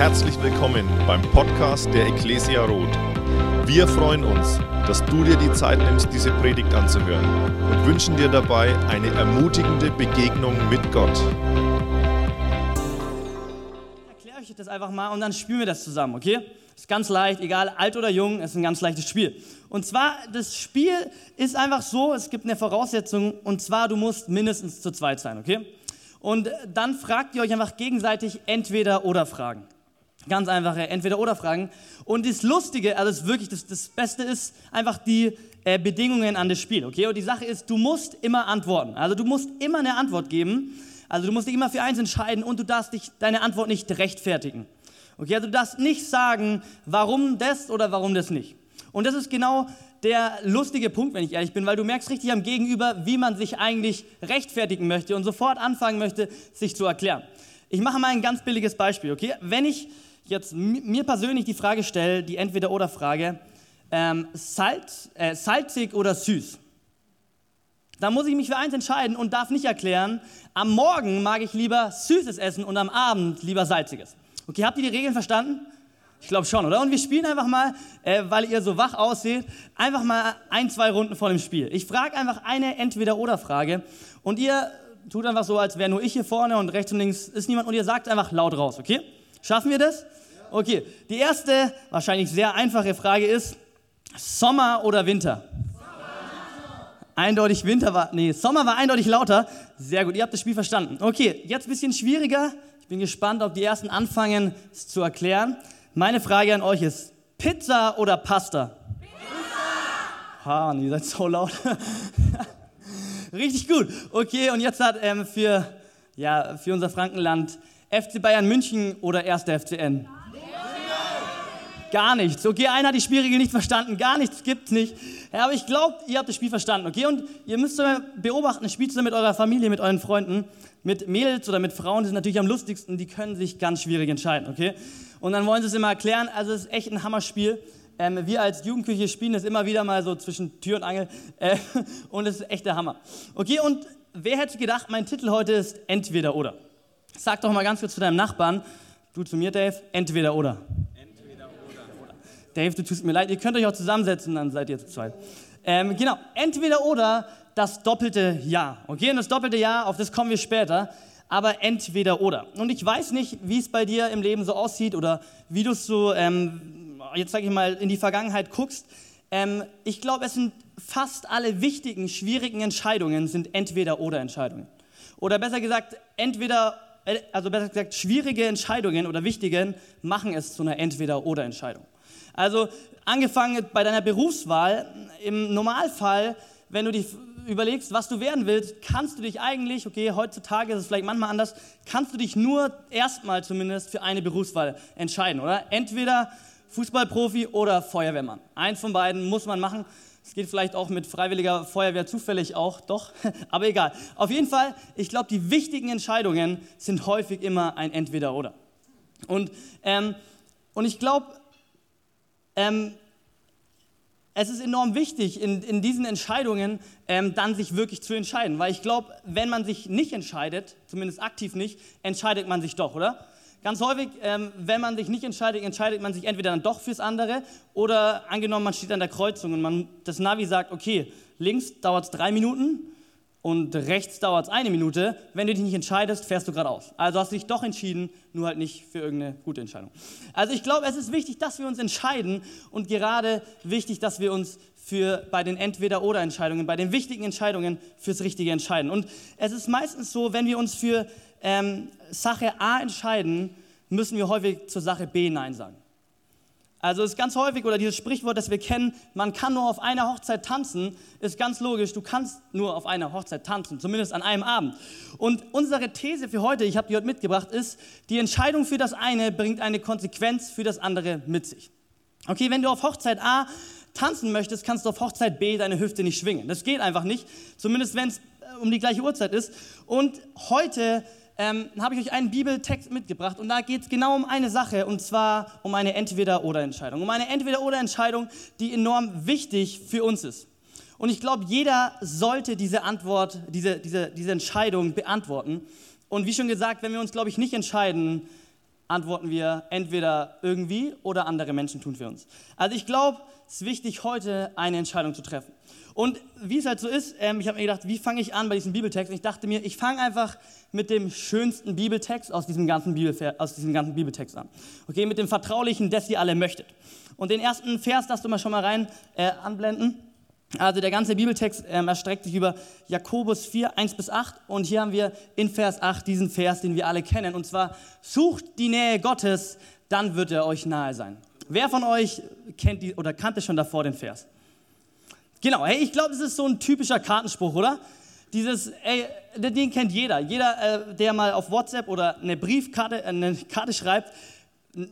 Herzlich willkommen beim Podcast der Ecclesia Roth. Wir freuen uns, dass du dir die Zeit nimmst, diese Predigt anzuhören und wünschen dir dabei eine ermutigende Begegnung mit Gott. Ich erkläre euch das einfach mal und dann spielen wir das zusammen, okay? Ist ganz leicht, egal alt oder jung, ist ein ganz leichtes Spiel. Und zwar, das Spiel ist einfach so, es gibt eine Voraussetzung und zwar, du musst mindestens zu zweit sein, okay? Und dann fragt ihr euch einfach gegenseitig entweder oder Fragen. Ganz einfache Entweder-Oder-Fragen. Und das Lustige, also das wirklich das, das Beste ist einfach die äh, Bedingungen an das Spiel. Okay? Und die Sache ist, du musst immer antworten. Also du musst immer eine Antwort geben. Also du musst dich immer für eins entscheiden und du darfst dich deine Antwort nicht rechtfertigen. Okay? Also du darfst nicht sagen, warum das oder warum das nicht. Und das ist genau der lustige Punkt, wenn ich ehrlich bin, weil du merkst richtig am Gegenüber, wie man sich eigentlich rechtfertigen möchte und sofort anfangen möchte, sich zu erklären. Ich mache mal ein ganz billiges Beispiel, okay? Wenn ich jetzt mir persönlich die Frage stelle, die Entweder-Oder-Frage, ähm, Salz, äh, salzig oder süß, dann muss ich mich für eins entscheiden und darf nicht erklären, am Morgen mag ich lieber süßes Essen und am Abend lieber salziges. Okay, habt ihr die Regeln verstanden? Ich glaube schon, oder? Und wir spielen einfach mal, äh, weil ihr so wach aussieht, einfach mal ein, zwei Runden vor dem Spiel. Ich frage einfach eine Entweder-Oder-Frage und ihr tut einfach so, als wäre nur ich hier vorne und rechts und links ist niemand und ihr sagt einfach laut raus, okay? Schaffen wir das? Okay, die erste, wahrscheinlich sehr einfache Frage ist, Sommer oder Winter? Sommer. Eindeutig Winter war, nee, Sommer war eindeutig lauter. Sehr gut, ihr habt das Spiel verstanden. Okay, jetzt ein bisschen schwieriger. Ich bin gespannt, ob die ersten anfangen, es zu erklären. Meine Frage an euch ist, Pizza oder Pasta? Pizza! Ha, ihr seid so laut. Richtig gut. Okay, und jetzt hat ähm, für, ja, für unser Frankenland FC Bayern München oder 1. FCN? Gar nichts. Okay, einer hat die Spielregel nicht verstanden. Gar nichts gibt's nicht. Ja, aber ich glaube, ihr habt das Spiel verstanden. Okay, und ihr müsst beobachten, spielt zusammen mit eurer Familie, mit euren Freunden, mit Mädels oder mit Frauen, die sind natürlich am lustigsten, die können sich ganz schwierig entscheiden. Okay, und dann wollen sie es immer erklären. Also es ist echt ein Hammerspiel. Ähm, wir als Jugendküche spielen das immer wieder mal so zwischen Tür und Angel. Äh, und es ist echt der Hammer. Okay, und wer hätte gedacht, mein Titel heute ist Entweder oder. Sag doch mal ganz kurz zu deinem Nachbarn, du zu mir, Dave, entweder oder. Dave, du tust mir leid, ihr könnt euch auch zusammensetzen, dann seid ihr zu zweit. Ähm, genau, entweder oder das doppelte Ja. Okay, und das doppelte Ja, auf das kommen wir später, aber entweder oder. Und ich weiß nicht, wie es bei dir im Leben so aussieht oder wie du es so, ähm, jetzt sage ich mal, in die Vergangenheit guckst. Ähm, ich glaube, es sind fast alle wichtigen, schwierigen Entscheidungen sind entweder oder Entscheidungen. Oder besser gesagt, entweder, äh, also besser gesagt, schwierige Entscheidungen oder wichtigen machen es zu einer entweder oder Entscheidung. Also angefangen bei deiner Berufswahl, im Normalfall, wenn du dich überlegst, was du werden willst, kannst du dich eigentlich, okay, heutzutage ist es vielleicht manchmal anders, kannst du dich nur erstmal zumindest für eine Berufswahl entscheiden, oder? Entweder Fußballprofi oder Feuerwehrmann. Eins von beiden muss man machen. Es geht vielleicht auch mit freiwilliger Feuerwehr zufällig auch, doch, aber egal. Auf jeden Fall, ich glaube, die wichtigen Entscheidungen sind häufig immer ein Entweder-Oder. Und, ähm, und ich glaube, ähm, es ist enorm wichtig, in, in diesen Entscheidungen ähm, dann sich wirklich zu entscheiden. Weil ich glaube, wenn man sich nicht entscheidet, zumindest aktiv nicht, entscheidet man sich doch, oder? Ganz häufig, ähm, wenn man sich nicht entscheidet, entscheidet man sich entweder dann doch fürs andere oder angenommen, man steht an der Kreuzung und man, das Navi sagt, okay, links dauert es drei Minuten, und rechts dauert es eine Minute. Wenn du dich nicht entscheidest, fährst du geradeaus. Also hast du dich doch entschieden, nur halt nicht für irgendeine gute Entscheidung. Also ich glaube, es ist wichtig, dass wir uns entscheiden und gerade wichtig, dass wir uns für bei den Entweder-Oder-Entscheidungen, bei den wichtigen Entscheidungen fürs Richtige entscheiden. Und es ist meistens so, wenn wir uns für ähm, Sache A entscheiden, müssen wir häufig zur Sache B Nein sagen. Also ist ganz häufig, oder dieses Sprichwort, das wir kennen, man kann nur auf einer Hochzeit tanzen, ist ganz logisch, du kannst nur auf einer Hochzeit tanzen, zumindest an einem Abend. Und unsere These für heute, ich habe die heute mitgebracht, ist, die Entscheidung für das eine bringt eine Konsequenz für das andere mit sich. Okay, wenn du auf Hochzeit A tanzen möchtest, kannst du auf Hochzeit B deine Hüfte nicht schwingen. Das geht einfach nicht, zumindest wenn es äh, um die gleiche Uhrzeit ist. Und heute ähm, habe ich euch einen Bibeltext mitgebracht und da geht es genau um eine Sache und zwar um eine Entweder-Oder-Entscheidung. Um eine Entweder-Oder-Entscheidung, die enorm wichtig für uns ist. Und ich glaube, jeder sollte diese Antwort, diese, diese, diese Entscheidung beantworten. Und wie schon gesagt, wenn wir uns, glaube ich, nicht entscheiden, antworten wir entweder irgendwie oder andere Menschen tun für uns. Also ich glaube, es ist wichtig, heute eine Entscheidung zu treffen. Und wie es halt so ist, ähm, ich habe mir gedacht, wie fange ich an bei diesem Bibeltext? Und ich dachte mir, ich fange einfach mit dem schönsten Bibeltext aus diesem, ganzen aus diesem ganzen Bibeltext an. Okay, mit dem vertraulichen, das ihr alle möchtet. Und den ersten Vers darfst du mal schon mal rein äh, anblenden. Also der ganze Bibeltext ähm, erstreckt sich über Jakobus 4, 1 bis 8. Und hier haben wir in Vers 8 diesen Vers, den wir alle kennen. Und zwar, sucht die Nähe Gottes, dann wird er euch nahe sein. Wer von euch kennt die, oder kannte schon davor den Vers? Genau, hey, ich glaube, es ist so ein typischer Kartenspruch, oder? Dieses, ey, den kennt jeder. Jeder, äh, der mal auf WhatsApp oder eine Briefkarte, äh, eine Karte schreibt,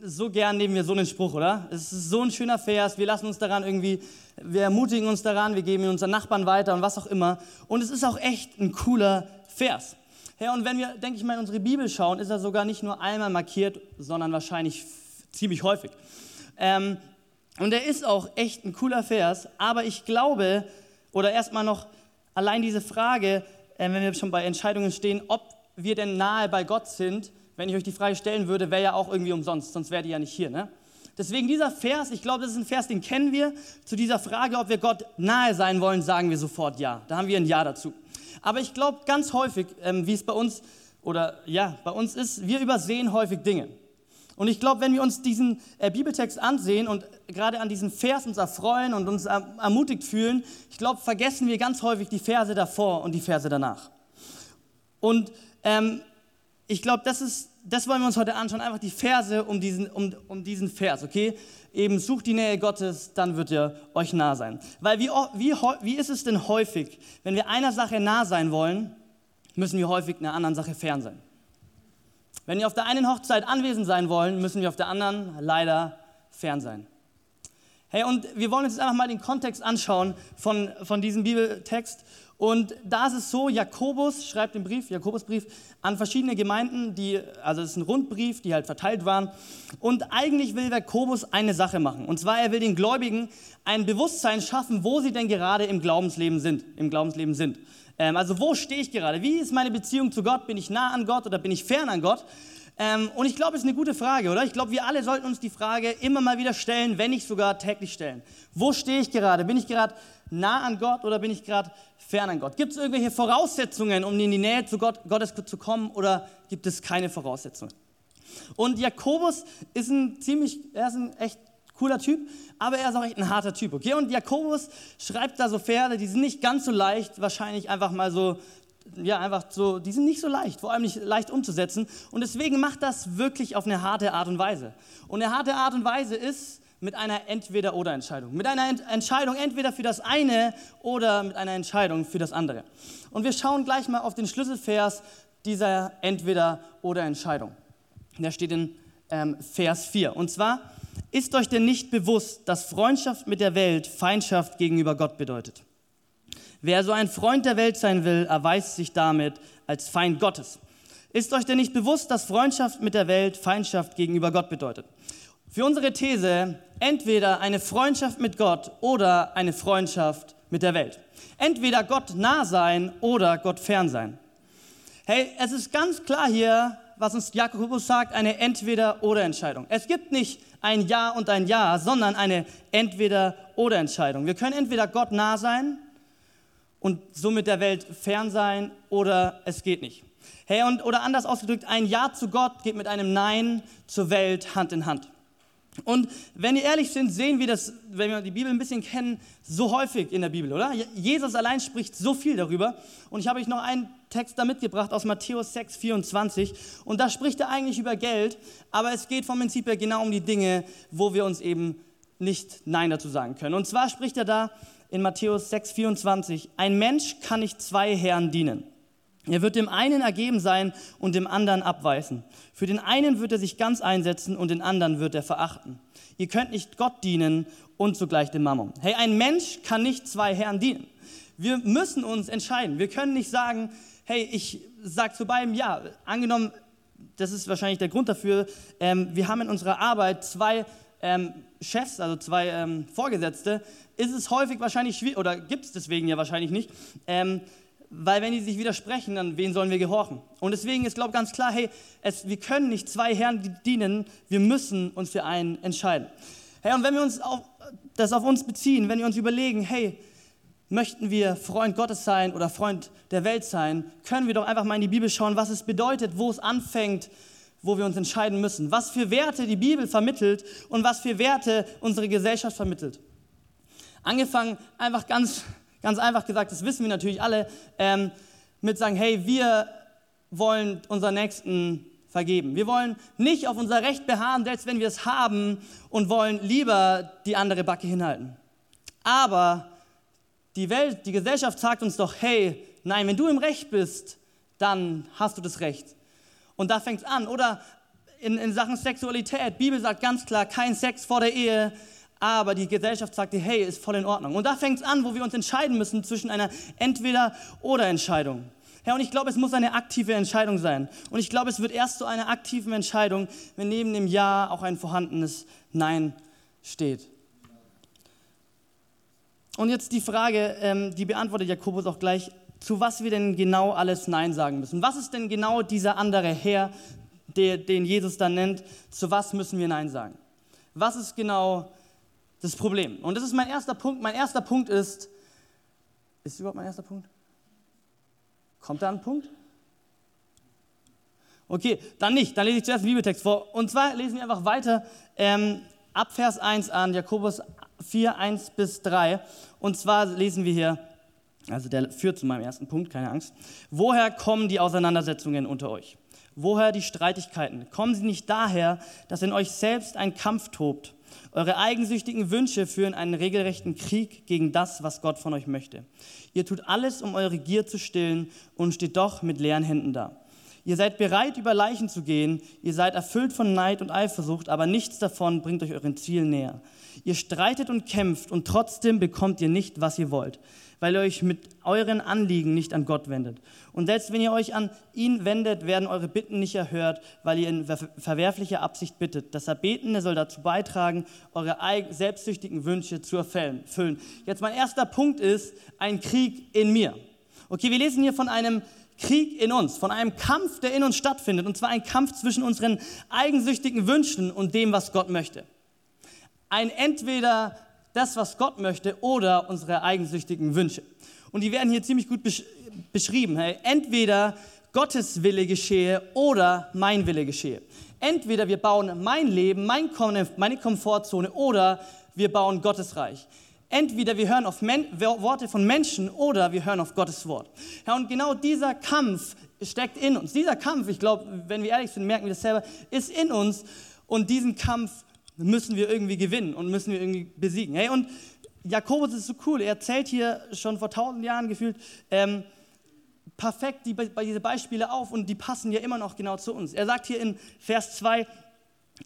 so gern nehmen wir so einen Spruch, oder? Es ist so ein schöner Vers, wir lassen uns daran irgendwie, wir ermutigen uns daran, wir geben ihn unseren Nachbarn weiter und was auch immer. Und es ist auch echt ein cooler Vers. Ja, und wenn wir, denke ich mal, in unsere Bibel schauen, ist er sogar nicht nur einmal markiert, sondern wahrscheinlich ziemlich häufig. Ähm, und er ist auch echt ein cooler Vers, aber ich glaube, oder erstmal noch allein diese Frage, äh, wenn wir schon bei Entscheidungen stehen, ob wir denn nahe bei Gott sind, wenn ich euch die Frage stellen würde, wäre ja auch irgendwie umsonst, sonst wäre die ja nicht hier. Ne? Deswegen dieser Vers, ich glaube, das ist ein Vers, den kennen wir. Zu dieser Frage, ob wir Gott nahe sein wollen, sagen wir sofort ja. Da haben wir ein Ja dazu. Aber ich glaube ganz häufig, ähm, wie es bei uns oder ja, bei uns ist, wir übersehen häufig Dinge. Und ich glaube, wenn wir uns diesen äh, Bibeltext ansehen und gerade an diesem Vers uns erfreuen und uns ermutigt fühlen, ich glaube, vergessen wir ganz häufig die Verse davor und die Verse danach. Und ähm, ich glaube, das ist, das wollen wir uns heute anschauen, einfach die Verse um diesen, um, um diesen Vers, okay? Eben sucht die Nähe Gottes, dann wird er euch nah sein. Weil wie, wie, wie ist es denn häufig, wenn wir einer Sache nah sein wollen, müssen wir häufig einer anderen Sache fern sein. Wenn wir auf der einen Hochzeit anwesend sein wollen, müssen wir auf der anderen leider fern sein. Hey, und wir wollen uns jetzt einfach mal den Kontext anschauen von, von diesem Bibeltext. Und da ist es so, Jakobus schreibt den Brief, Jakobusbrief, an verschiedene Gemeinden, die, also es ist ein Rundbrief, die halt verteilt waren. Und eigentlich will Jakobus eine Sache machen. Und zwar, er will den Gläubigen ein Bewusstsein schaffen, wo sie denn gerade im Glaubensleben sind. Im Glaubensleben sind. Ähm, also wo stehe ich gerade? Wie ist meine Beziehung zu Gott? Bin ich nah an Gott oder bin ich fern an Gott? Ähm, und ich glaube, es ist eine gute Frage, oder? Ich glaube, wir alle sollten uns die Frage immer mal wieder stellen, wenn nicht sogar täglich stellen. Wo stehe ich gerade? Bin ich gerade nah an Gott oder bin ich gerade fern an Gott? Gibt es irgendwelche Voraussetzungen, um in die Nähe zu Gott, Gottes zu kommen oder gibt es keine Voraussetzungen? Und Jakobus ist ein ziemlich, er ist ein echt cooler Typ, aber er ist auch echt ein harter Typ, okay? Und Jakobus schreibt da so Pferde, die sind nicht ganz so leicht, wahrscheinlich einfach mal so, ja, einfach so, die sind nicht so leicht, vor allem nicht leicht umzusetzen. Und deswegen macht das wirklich auf eine harte Art und Weise. Und eine harte Art und Weise ist, mit einer Entweder-Oder-Entscheidung. Mit einer Ent Entscheidung entweder für das eine oder mit einer Entscheidung für das andere. Und wir schauen gleich mal auf den Schlüsselvers dieser Entweder-Oder-Entscheidung. Der steht in ähm, Vers 4. Und zwar, ist euch denn nicht bewusst, dass Freundschaft mit der Welt Feindschaft gegenüber Gott bedeutet? Wer so ein Freund der Welt sein will, erweist sich damit als Feind Gottes. Ist euch denn nicht bewusst, dass Freundschaft mit der Welt Feindschaft gegenüber Gott bedeutet? Für unsere These entweder eine Freundschaft mit Gott oder eine Freundschaft mit der Welt. Entweder Gott nah sein oder Gott fern sein. Hey, es ist ganz klar hier, was uns Jakobus sagt, eine Entweder-oder-Entscheidung. Es gibt nicht ein Ja und ein Ja, sondern eine Entweder-oder-Entscheidung. Wir können entweder Gott nah sein und somit der Welt fern sein oder es geht nicht. Hey, und, oder anders ausgedrückt, ein Ja zu Gott geht mit einem Nein zur Welt Hand in Hand. Und wenn wir ehrlich sind, sehen wir das, wenn wir die Bibel ein bisschen kennen, so häufig in der Bibel, oder? Jesus allein spricht so viel darüber. Und ich habe euch noch einen Text da mitgebracht aus Matthäus 6, 24. Und da spricht er eigentlich über Geld, aber es geht vom Prinzip her genau um die Dinge, wo wir uns eben nicht Nein dazu sagen können. Und zwar spricht er da in Matthäus 6, 24, ein Mensch kann nicht zwei Herren dienen. Er wird dem einen ergeben sein und dem anderen abweisen. Für den einen wird er sich ganz einsetzen und den anderen wird er verachten. Ihr könnt nicht Gott dienen und zugleich dem Mammon. Hey, ein Mensch kann nicht zwei Herren dienen. Wir müssen uns entscheiden. Wir können nicht sagen, hey, ich sage zu beidem ja. Angenommen, das ist wahrscheinlich der Grund dafür, ähm, wir haben in unserer Arbeit zwei ähm, Chefs, also zwei ähm, Vorgesetzte, ist es häufig wahrscheinlich schwierig, oder gibt es deswegen ja wahrscheinlich nicht, ähm, weil wenn die sich widersprechen, dann wen sollen wir gehorchen? Und deswegen ist, glaube ich, ganz klar, hey, es, wir können nicht zwei Herren dienen, wir müssen uns für einen entscheiden. Hey, und wenn wir uns auf, das auf uns beziehen, wenn wir uns überlegen, hey, möchten wir Freund Gottes sein oder Freund der Welt sein, können wir doch einfach mal in die Bibel schauen, was es bedeutet, wo es anfängt, wo wir uns entscheiden müssen, was für Werte die Bibel vermittelt und was für Werte unsere Gesellschaft vermittelt. Angefangen einfach ganz Ganz einfach gesagt, das wissen wir natürlich alle, ähm, mit sagen, hey, wir wollen unseren Nächsten vergeben. Wir wollen nicht auf unser Recht beharren, selbst wenn wir es haben und wollen lieber die andere Backe hinhalten. Aber die Welt, die Gesellschaft sagt uns doch, hey, nein, wenn du im Recht bist, dann hast du das Recht. Und da fängt es an. Oder in, in Sachen Sexualität, Bibel sagt ganz klar, kein Sex vor der Ehe, aber die Gesellschaft sagte, hey, ist voll in Ordnung. Und da fängt es an, wo wir uns entscheiden müssen zwischen einer Entweder-oder-Entscheidung. Ja, und ich glaube, es muss eine aktive Entscheidung sein. Und ich glaube, es wird erst zu einer aktiven Entscheidung, wenn neben dem Ja auch ein vorhandenes Nein steht. Und jetzt die Frage, ähm, die beantwortet Jakobus auch gleich, zu was wir denn genau alles Nein sagen müssen. Was ist denn genau dieser andere Herr, der, den Jesus dann nennt? Zu was müssen wir Nein sagen? Was ist genau das Problem. Und das ist mein erster Punkt. Mein erster Punkt ist, ist überhaupt mein erster Punkt? Kommt da ein Punkt? Okay, dann nicht. Dann lese ich zuerst den Bibeltext vor. Und zwar lesen wir einfach weiter ähm, ab Vers 1 an, Jakobus 4, 1 bis 3. Und zwar lesen wir hier, also der führt zu meinem ersten Punkt, keine Angst. Woher kommen die Auseinandersetzungen unter euch? Woher die Streitigkeiten? Kommen sie nicht daher, dass in euch selbst ein Kampf tobt? Eure eigensüchtigen Wünsche führen einen regelrechten Krieg gegen das, was Gott von euch möchte. Ihr tut alles, um eure Gier zu stillen und steht doch mit leeren Händen da. Ihr seid bereit, über Leichen zu gehen, ihr seid erfüllt von Neid und Eifersucht, aber nichts davon bringt euch euren Ziel näher. Ihr streitet und kämpft und trotzdem bekommt ihr nicht, was ihr wollt weil ihr euch mit euren Anliegen nicht an Gott wendet. Und selbst wenn ihr euch an ihn wendet, werden eure Bitten nicht erhört, weil ihr in verwerflicher Absicht bittet. Das Erbetene soll dazu beitragen, eure selbstsüchtigen Wünsche zu erfüllen. Jetzt mein erster Punkt ist ein Krieg in mir. Okay, wir lesen hier von einem Krieg in uns, von einem Kampf, der in uns stattfindet. Und zwar ein Kampf zwischen unseren eigensüchtigen Wünschen und dem, was Gott möchte. Ein entweder das, was Gott möchte oder unsere eigensüchtigen Wünsche. Und die werden hier ziemlich gut besch beschrieben. Hey, entweder Gottes Wille geschehe oder mein Wille geschehe. Entweder wir bauen mein Leben, mein Kom meine Komfortzone oder wir bauen Gottes Reich. Entweder wir hören auf Men Worte von Menschen oder wir hören auf Gottes Wort. Ja, und genau dieser Kampf steckt in uns. Dieser Kampf, ich glaube, wenn wir ehrlich sind, merken wir das selber, ist in uns. Und diesen Kampf müssen wir irgendwie gewinnen und müssen wir irgendwie besiegen. Hey, und Jakobus ist so cool, er erzählt hier schon vor tausend Jahren gefühlt ähm, perfekt die, diese Beispiele auf und die passen ja immer noch genau zu uns. Er sagt hier in Vers 2,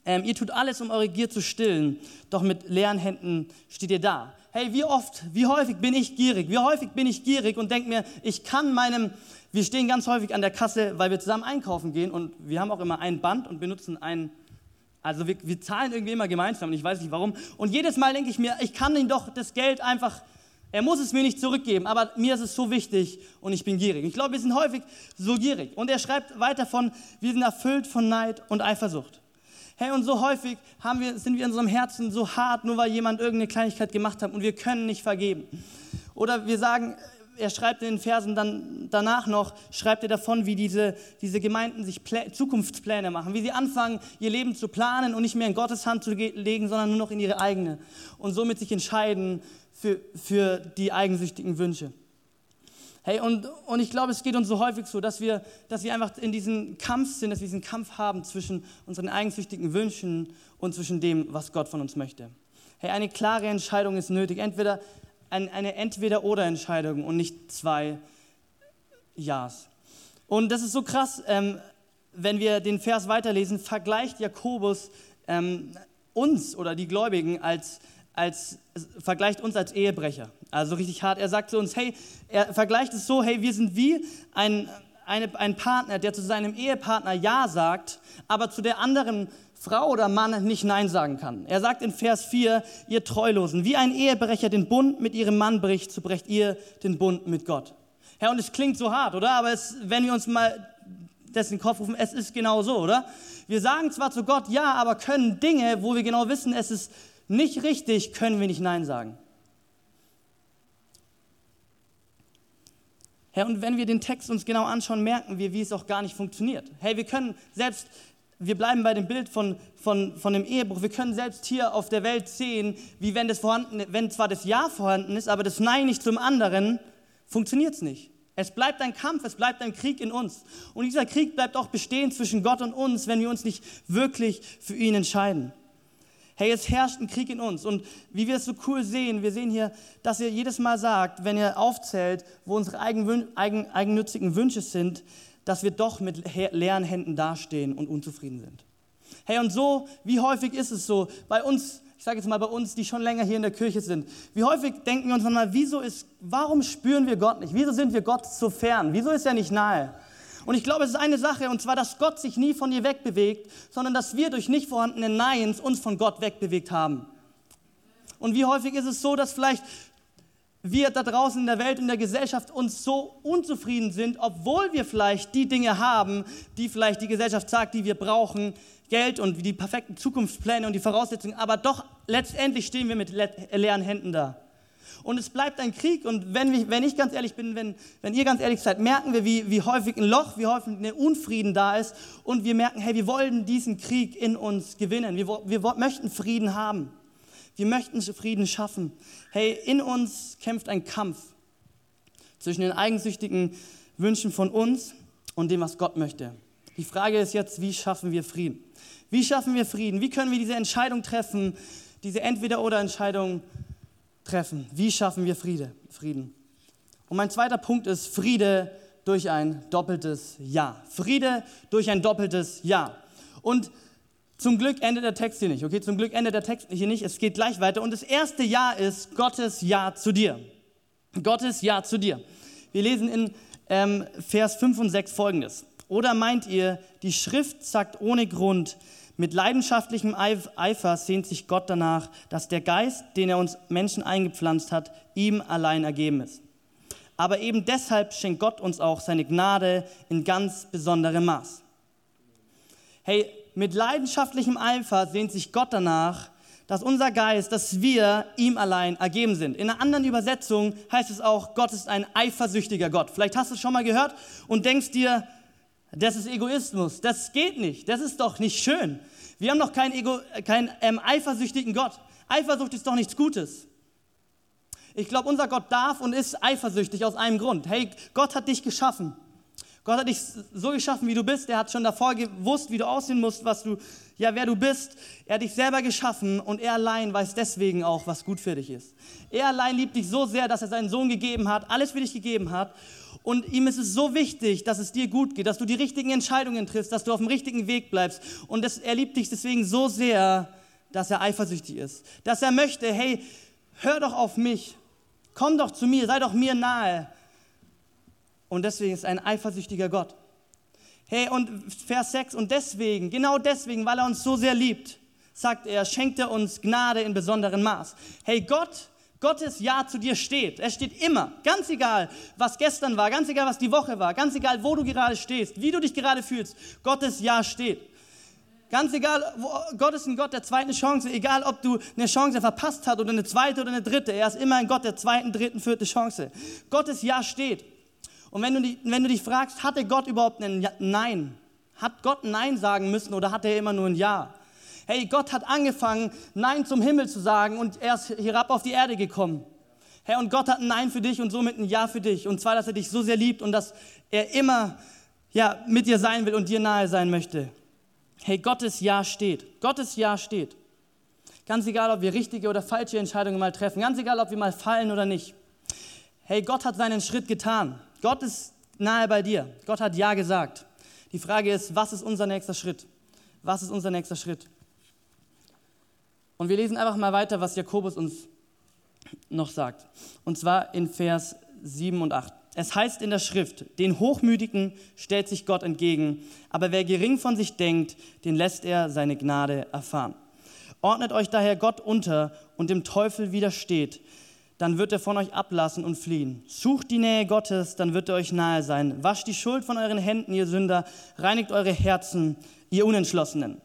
ähm, ihr tut alles, um eure Gier zu stillen, doch mit leeren Händen steht ihr da. Hey, wie oft, wie häufig bin ich gierig? Wie häufig bin ich gierig und denke mir, ich kann meinem, wir stehen ganz häufig an der Kasse, weil wir zusammen einkaufen gehen und wir haben auch immer ein Band und benutzen ein also wir, wir zahlen irgendwie immer gemeinsam und ich weiß nicht warum. Und jedes Mal denke ich mir, ich kann ihm doch das Geld einfach, er muss es mir nicht zurückgeben, aber mir ist es so wichtig und ich bin gierig. Ich glaube, wir sind häufig so gierig. Und er schreibt weiter von, wir sind erfüllt von Neid und Eifersucht. Hey, und so häufig haben wir, sind wir in unserem Herzen so hart, nur weil jemand irgendeine Kleinigkeit gemacht hat und wir können nicht vergeben. Oder wir sagen, er schreibt in den Versen dann danach noch, schreibt er davon, wie diese, diese Gemeinden sich Plä Zukunftspläne machen, wie sie anfangen, ihr Leben zu planen und nicht mehr in Gottes Hand zu legen, sondern nur noch in ihre eigene und somit sich entscheiden für, für die eigensüchtigen Wünsche. Hey, und, und ich glaube, es geht uns so häufig so, dass wir, dass wir einfach in diesem Kampf sind, dass wir diesen Kampf haben zwischen unseren eigensüchtigen Wünschen und zwischen dem, was Gott von uns möchte. Hey, eine klare Entscheidung ist nötig. Entweder eine Entweder-Oder-Entscheidung und nicht zwei Ja's. Und das ist so krass, ähm, wenn wir den Vers weiterlesen, vergleicht Jakobus ähm, uns oder die Gläubigen als, als, vergleicht uns als Ehebrecher. Also richtig hart. Er sagt zu uns, hey, er vergleicht es so, hey, wir sind wie ein, eine, ein Partner, der zu seinem Ehepartner Ja sagt, aber zu der anderen Frau oder Mann nicht Nein sagen kann. Er sagt in Vers 4, ihr Treulosen, wie ein Ehebrecher den Bund mit ihrem Mann bricht, so brecht ihr den Bund mit Gott. Herr, und es klingt so hart, oder? Aber es, wenn wir uns mal dessen Kopf rufen, es ist genau so, oder? Wir sagen zwar zu Gott ja, aber können Dinge, wo wir genau wissen, es ist nicht richtig, können wir nicht Nein sagen. Herr, und wenn wir den Text uns genau anschauen, merken wir, wie es auch gar nicht funktioniert. Hey, wir können selbst, wir bleiben bei dem Bild von, von, von dem Ehebruch, wir können selbst hier auf der Welt sehen, wie wenn das vorhanden, wenn zwar das Ja vorhanden ist, aber das Nein nicht zum anderen, funktioniert es nicht. Es bleibt ein Kampf, es bleibt ein Krieg in uns. Und dieser Krieg bleibt auch bestehen zwischen Gott und uns, wenn wir uns nicht wirklich für ihn entscheiden. Hey, es herrscht ein Krieg in uns. Und wie wir es so cool sehen, wir sehen hier, dass er jedes Mal sagt, wenn er aufzählt, wo unsere eigen, eigen, eigennützigen Wünsche sind, dass wir doch mit leeren Händen dastehen und unzufrieden sind. Hey, und so, wie häufig ist es so, bei uns, ich sage jetzt mal bei uns, die schon länger hier in der Kirche sind, wie häufig denken wir uns mal, wieso ist, warum spüren wir Gott nicht? Wieso sind wir Gott so fern? Wieso ist er nicht nahe? Und ich glaube, es ist eine Sache, und zwar, dass Gott sich nie von dir wegbewegt, sondern dass wir durch nicht vorhandene Neins uns von Gott wegbewegt haben. Und wie häufig ist es so, dass vielleicht wir da draußen in der Welt, in der Gesellschaft uns so unzufrieden sind, obwohl wir vielleicht die Dinge haben, die vielleicht die Gesellschaft sagt, die wir brauchen, Geld und die perfekten Zukunftspläne und die Voraussetzungen, aber doch letztendlich stehen wir mit leeren Händen da und es bleibt ein Krieg. Und wenn, wenn ich ganz ehrlich bin, wenn, wenn ihr ganz ehrlich seid, merken wir, wie, wie häufig ein Loch, wie häufig ein Unfrieden da ist. Und wir merken, hey, wir wollen diesen Krieg in uns gewinnen. Wir, wir möchten Frieden haben. Wir möchten Frieden schaffen. Hey, in uns kämpft ein Kampf zwischen den eigensüchtigen Wünschen von uns und dem, was Gott möchte. Die Frage ist jetzt, wie schaffen wir Frieden? Wie schaffen wir Frieden? Wie können wir diese Entscheidung treffen, diese Entweder-oder-Entscheidung treffen. Wie schaffen wir Friede, Frieden? Und mein zweiter Punkt ist Friede durch ein doppeltes Ja. Friede durch ein doppeltes Ja. Und zum Glück endet der Text hier nicht, okay? Zum Glück endet der Text hier nicht. Es geht gleich weiter. Und das erste Ja ist Gottes Ja zu dir. Gottes Ja zu dir. Wir lesen in ähm, Vers 5 und 6 folgendes. Oder meint ihr, die Schrift sagt ohne Grund, mit leidenschaftlichem Eifer sehnt sich Gott danach, dass der Geist, den er uns Menschen eingepflanzt hat, ihm allein ergeben ist. Aber eben deshalb schenkt Gott uns auch seine Gnade in ganz besonderem Maß. Hey, mit leidenschaftlichem Eifer sehnt sich Gott danach, dass unser Geist, dass wir ihm allein ergeben sind. In einer anderen Übersetzung heißt es auch, Gott ist ein eifersüchtiger Gott. Vielleicht hast du es schon mal gehört und denkst dir, das ist Egoismus. Das geht nicht. Das ist doch nicht schön. Wir haben doch keinen, Ego, keinen ähm, eifersüchtigen Gott. Eifersucht ist doch nichts Gutes. Ich glaube, unser Gott darf und ist eifersüchtig aus einem Grund. Hey, Gott hat dich geschaffen. Gott hat dich so geschaffen, wie du bist. Er hat schon davor gewusst, wie du aussehen musst, was du, ja, wer du bist. Er hat dich selber geschaffen und er allein weiß deswegen auch, was gut für dich ist. Er allein liebt dich so sehr, dass er seinen Sohn gegeben hat, alles für dich gegeben hat. Und ihm ist es so wichtig, dass es dir gut geht, dass du die richtigen Entscheidungen triffst, dass du auf dem richtigen Weg bleibst. Und das, er liebt dich deswegen so sehr, dass er eifersüchtig ist. Dass er möchte, hey, hör doch auf mich. Komm doch zu mir, sei doch mir nahe. Und deswegen ist er ein eifersüchtiger Gott. Hey, und Vers 6, und deswegen, genau deswegen, weil er uns so sehr liebt, sagt er, schenkt er uns Gnade in besonderem Maß. Hey, Gott Gottes Ja zu dir steht. Es steht immer, ganz egal, was gestern war, ganz egal, was die Woche war, ganz egal, wo du gerade stehst, wie du dich gerade fühlst. Gottes Ja steht. Ganz egal, Gott ist ein Gott der zweiten Chance, egal ob du eine Chance verpasst hast oder eine zweite oder eine dritte, er ist immer ein Gott der zweiten, dritten, vierten Chance. Gottes Ja steht. Und wenn du, wenn du dich fragst, hatte Gott überhaupt ein Nein? Hat Gott Nein sagen müssen oder hat er immer nur ein Ja? Hey, Gott hat angefangen, Nein zum Himmel zu sagen und er ist herab auf die Erde gekommen. Herr, und Gott hat ein Nein für dich und somit ein Ja für dich. Und zwar, dass er dich so sehr liebt und dass er immer ja, mit dir sein will und dir nahe sein möchte. Hey, Gottes Ja steht. Gottes Ja steht. Ganz egal, ob wir richtige oder falsche Entscheidungen mal treffen. Ganz egal, ob wir mal fallen oder nicht. Hey, Gott hat seinen Schritt getan. Gott ist nahe bei dir. Gott hat Ja gesagt. Die Frage ist, was ist unser nächster Schritt? Was ist unser nächster Schritt? Und wir lesen einfach mal weiter, was Jakobus uns noch sagt. Und zwar in Vers 7 und 8. Es heißt in der Schrift, den Hochmütigen stellt sich Gott entgegen, aber wer gering von sich denkt, den lässt er seine Gnade erfahren. Ordnet euch daher Gott unter und dem Teufel widersteht, dann wird er von euch ablassen und fliehen. Sucht die Nähe Gottes, dann wird er euch nahe sein. Wascht die Schuld von euren Händen, ihr Sünder, reinigt eure Herzen, ihr Unentschlossenen.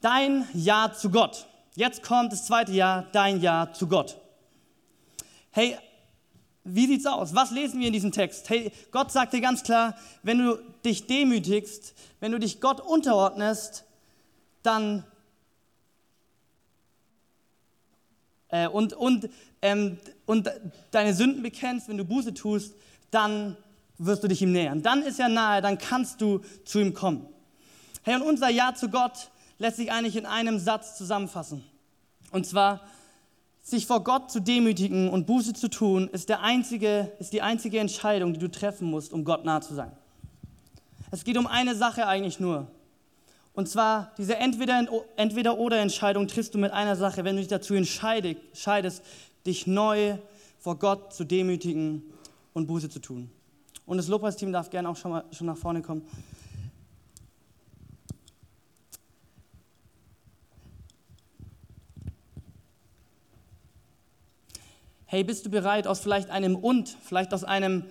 Dein Ja zu Gott. Jetzt kommt das zweite Jahr, dein Ja zu Gott. Hey, wie sieht's aus? Was lesen wir in diesem Text? Hey, Gott sagt dir ganz klar, wenn du dich demütigst, wenn du dich Gott unterordnest, dann äh, und, und, ähm, und deine Sünden bekennst, wenn du Buße tust, dann wirst du dich ihm nähern. Dann ist er nahe, dann kannst du zu ihm kommen. Hey, und unser Ja zu Gott lässt sich eigentlich in einem Satz zusammenfassen. Und zwar, sich vor Gott zu demütigen und Buße zu tun, ist, der einzige, ist die einzige Entscheidung, die du treffen musst, um Gott nahe zu sein. Es geht um eine Sache eigentlich nur. Und zwar diese Entweder-Oder-Entscheidung triffst du mit einer Sache, wenn du dich dazu entscheidest, dich neu vor Gott zu demütigen und Buße zu tun. Und das Lobpreisteam darf gerne auch schon, mal, schon nach vorne kommen. Hey, bist du bereit, aus vielleicht einem und, vielleicht aus einem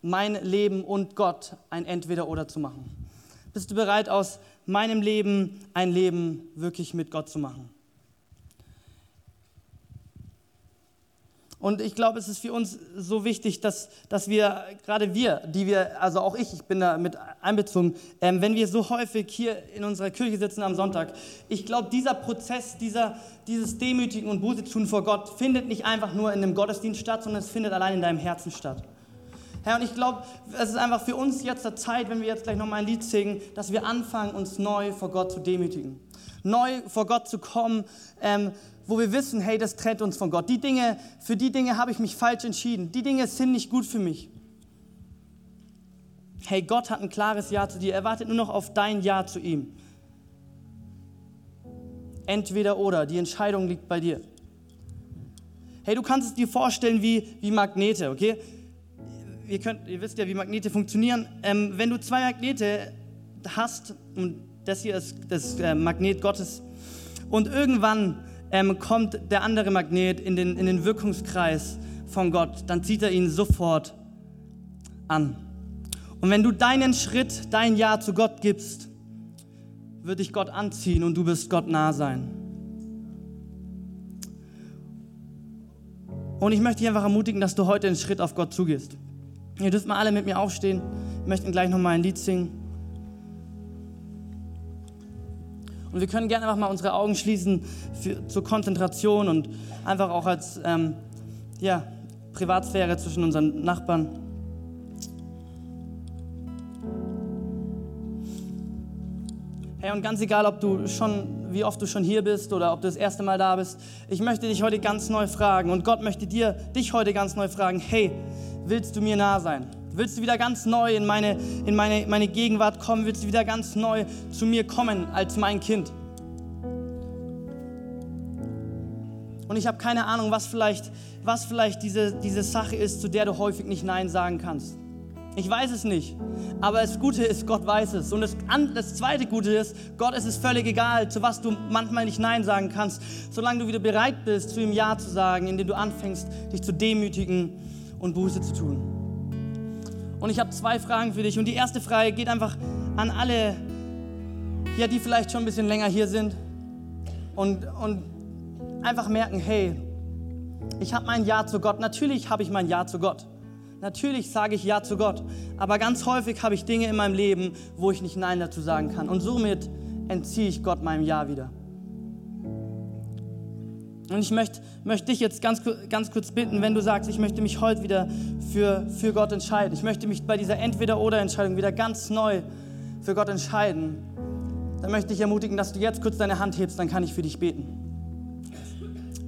mein Leben und Gott ein Entweder-Oder zu machen? Bist du bereit, aus meinem Leben ein Leben wirklich mit Gott zu machen? Und ich glaube, es ist für uns so wichtig, dass, dass wir, gerade wir, die wir, also auch ich, ich bin da mit einbezogen, ähm, wenn wir so häufig hier in unserer Kirche sitzen am Sonntag, ich glaube, dieser Prozess, dieser, dieses Demütigen und Buße tun vor Gott findet nicht einfach nur in einem Gottesdienst statt, sondern es findet allein in deinem Herzen statt. Herr, und ich glaube, es ist einfach für uns jetzt der Zeit, wenn wir jetzt gleich nochmal ein Lied singen, dass wir anfangen, uns neu vor Gott zu demütigen. Neu vor Gott zu kommen, ähm, wo wir wissen, hey, das trennt uns von Gott. Die Dinge, für die Dinge habe ich mich falsch entschieden. Die Dinge sind nicht gut für mich. Hey, Gott hat ein klares Ja zu dir. Er wartet nur noch auf dein Ja zu ihm. Entweder oder, die Entscheidung liegt bei dir. Hey, du kannst es dir vorstellen wie, wie Magnete, okay? ihr, könnt, ihr wisst ja, wie Magnete funktionieren. Ähm, wenn du zwei Magnete hast, und das hier ist das äh, Magnet Gottes, und irgendwann ähm, kommt der andere Magnet in den, in den Wirkungskreis von Gott, dann zieht er ihn sofort an. Und wenn du deinen Schritt, dein Ja zu Gott gibst, wird dich Gott anziehen und du wirst Gott nah sein. Und ich möchte dich einfach ermutigen, dass du heute einen Schritt auf Gott zugehst. Ihr dürft mal alle mit mir aufstehen. Wir möchten gleich nochmal ein Lied singen. Und wir können gerne einfach mal unsere Augen schließen für, zur Konzentration und einfach auch als ähm, ja, Privatsphäre zwischen unseren Nachbarn. Hey, und ganz egal, ob du schon, wie oft du schon hier bist oder ob du das erste Mal da bist, ich möchte dich heute ganz neu fragen und Gott möchte dir, dich heute ganz neu fragen, hey, willst du mir nah sein? Willst du wieder ganz neu in meine, in meine, meine Gegenwart kommen? Willst du wieder ganz neu zu mir kommen als mein Kind? Und ich habe keine Ahnung, was vielleicht, was vielleicht diese, diese Sache ist, zu der du häufig nicht Nein sagen kannst. Ich weiß es nicht. Aber das Gute ist, Gott weiß es. Und das, das zweite Gute ist, Gott ist es völlig egal, zu was du manchmal nicht Nein sagen kannst, solange du wieder bereit bist, zu ihm Ja zu sagen, indem du anfängst, dich zu demütigen und Buße zu tun. Und ich habe zwei Fragen für dich. Und die erste Frage geht einfach an alle, ja, die vielleicht schon ein bisschen länger hier sind und, und einfach merken, hey, ich habe mein Ja zu Gott. Natürlich habe ich mein Ja zu Gott. Natürlich sage ich Ja zu Gott. Aber ganz häufig habe ich Dinge in meinem Leben, wo ich nicht Nein dazu sagen kann. Und somit entziehe ich Gott meinem Ja wieder. Und ich möchte, möchte dich jetzt ganz, ganz kurz bitten, wenn du sagst, ich möchte mich heute wieder für, für Gott entscheiden. Ich möchte mich bei dieser Entweder-Oder-Entscheidung wieder ganz neu für Gott entscheiden. Dann möchte ich ermutigen, dass du jetzt kurz deine Hand hebst, dann kann ich für dich beten.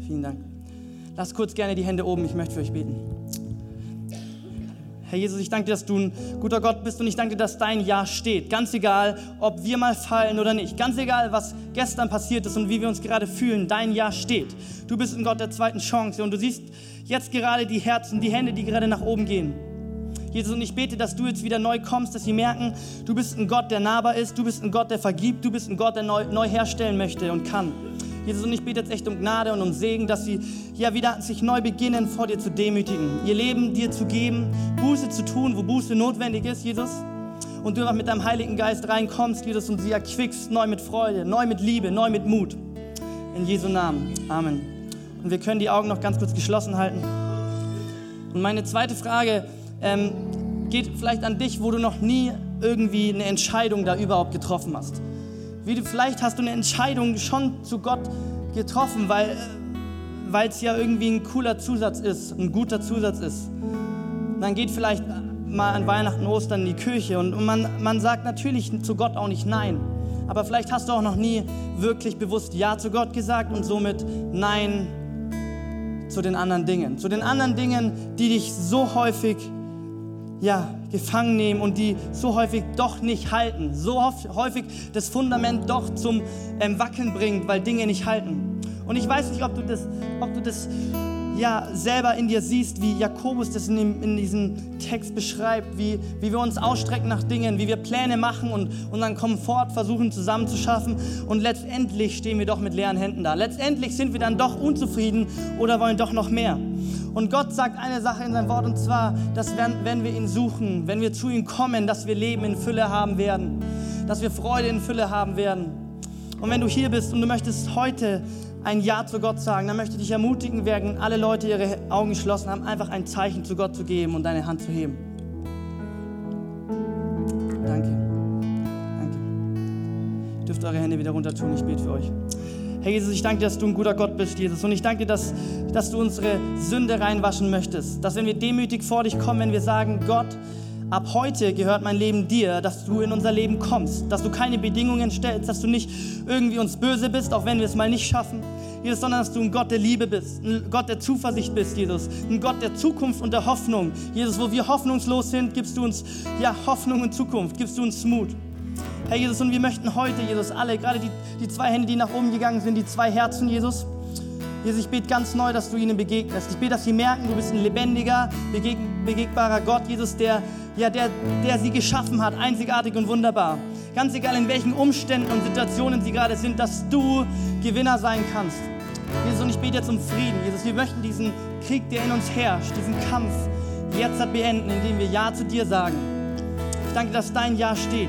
Vielen Dank. Lass kurz gerne die Hände oben, ich möchte für euch beten. Herr Jesus, ich danke dir, dass du ein guter Gott bist und ich danke dir, dass dein Ja steht. Ganz egal, ob wir mal fallen oder nicht. Ganz egal, was gestern passiert ist und wie wir uns gerade fühlen. Dein Ja steht. Du bist ein Gott der zweiten Chance und du siehst jetzt gerade die Herzen, die Hände, die gerade nach oben gehen. Jesus, und ich bete, dass du jetzt wieder neu kommst, dass sie merken, du bist ein Gott, der nahbar ist, du bist ein Gott, der vergibt, du bist ein Gott, der neu, neu herstellen möchte und kann. Jesus, und ich bete jetzt echt um Gnade und um Segen, dass sie ja wieder sich neu beginnen, vor dir zu demütigen, ihr Leben dir zu geben, Buße zu tun, wo Buße notwendig ist, Jesus. Und du einfach mit deinem Heiligen Geist reinkommst, Jesus, und sie erquickst neu mit Freude, neu mit Liebe, neu mit Mut. In Jesu Namen. Amen. Und wir können die Augen noch ganz kurz geschlossen halten. Und meine zweite Frage ähm, geht vielleicht an dich, wo du noch nie irgendwie eine Entscheidung da überhaupt getroffen hast. Wie du, vielleicht hast du eine Entscheidung schon zu Gott getroffen, weil es ja irgendwie ein cooler Zusatz ist, ein guter Zusatz ist. Dann geht vielleicht mal an Weihnachten, Ostern in die Kirche und, und man, man sagt natürlich zu Gott auch nicht Nein. Aber vielleicht hast du auch noch nie wirklich bewusst Ja zu Gott gesagt und somit Nein zu den anderen Dingen. Zu den anderen Dingen, die dich so häufig ja, gefangen nehmen und die so häufig doch nicht halten, so häufig das Fundament doch zum ähm, Wackeln bringt, weil Dinge nicht halten. Und ich weiß nicht, ob du das, ob du das ja, selber in dir siehst, wie Jakobus das in, dem, in diesem Text beschreibt, wie, wie wir uns ausstrecken nach Dingen, wie wir Pläne machen und unseren Komfort versuchen zusammenzuschaffen und letztendlich stehen wir doch mit leeren Händen da. Letztendlich sind wir dann doch unzufrieden oder wollen doch noch mehr. Und Gott sagt eine Sache in seinem Wort und zwar, dass wenn, wenn wir ihn suchen, wenn wir zu ihm kommen, dass wir Leben in Fülle haben werden, dass wir Freude in Fülle haben werden. Und wenn du hier bist und du möchtest heute ein Ja zu Gott sagen, dann möchte ich dich ermutigen, während alle Leute ihre Augen geschlossen haben, einfach ein Zeichen zu Gott zu geben und deine Hand zu heben. Danke. Danke. Ihr dürft eure Hände wieder runter tun. Ich bete für euch. Herr Jesus, ich danke dir, dass du ein guter Gott bist, Jesus. Und ich danke dir, dass, dass du unsere Sünde reinwaschen möchtest. Dass wenn wir demütig vor dich kommen, wenn wir sagen, Gott, ab heute gehört mein Leben dir, dass du in unser Leben kommst, dass du keine Bedingungen stellst, dass du nicht irgendwie uns böse bist, auch wenn wir es mal nicht schaffen, Jesus, sondern dass du ein Gott der Liebe bist, ein Gott der Zuversicht bist, Jesus, ein Gott der Zukunft und der Hoffnung. Jesus, wo wir hoffnungslos sind, gibst du uns ja Hoffnung und Zukunft, gibst du uns Mut. Herr Jesus, und wir möchten heute, Jesus, alle, gerade die, die zwei Hände, die nach oben gegangen sind, die zwei Herzen, Jesus, Jesus, ich bete ganz neu, dass du ihnen begegnest. Ich bete, dass sie merken, du bist ein lebendiger, begeg begegbarer Gott, Jesus, der, ja, der, der sie geschaffen hat, einzigartig und wunderbar. Ganz egal, in welchen Umständen und Situationen sie gerade sind, dass du Gewinner sein kannst. Jesus, und ich bete jetzt um Frieden. Jesus, wir möchten diesen Krieg, der in uns herrscht, diesen Kampf jetzt beenden, indem wir Ja zu dir sagen. Ich danke, dass dein Ja steht.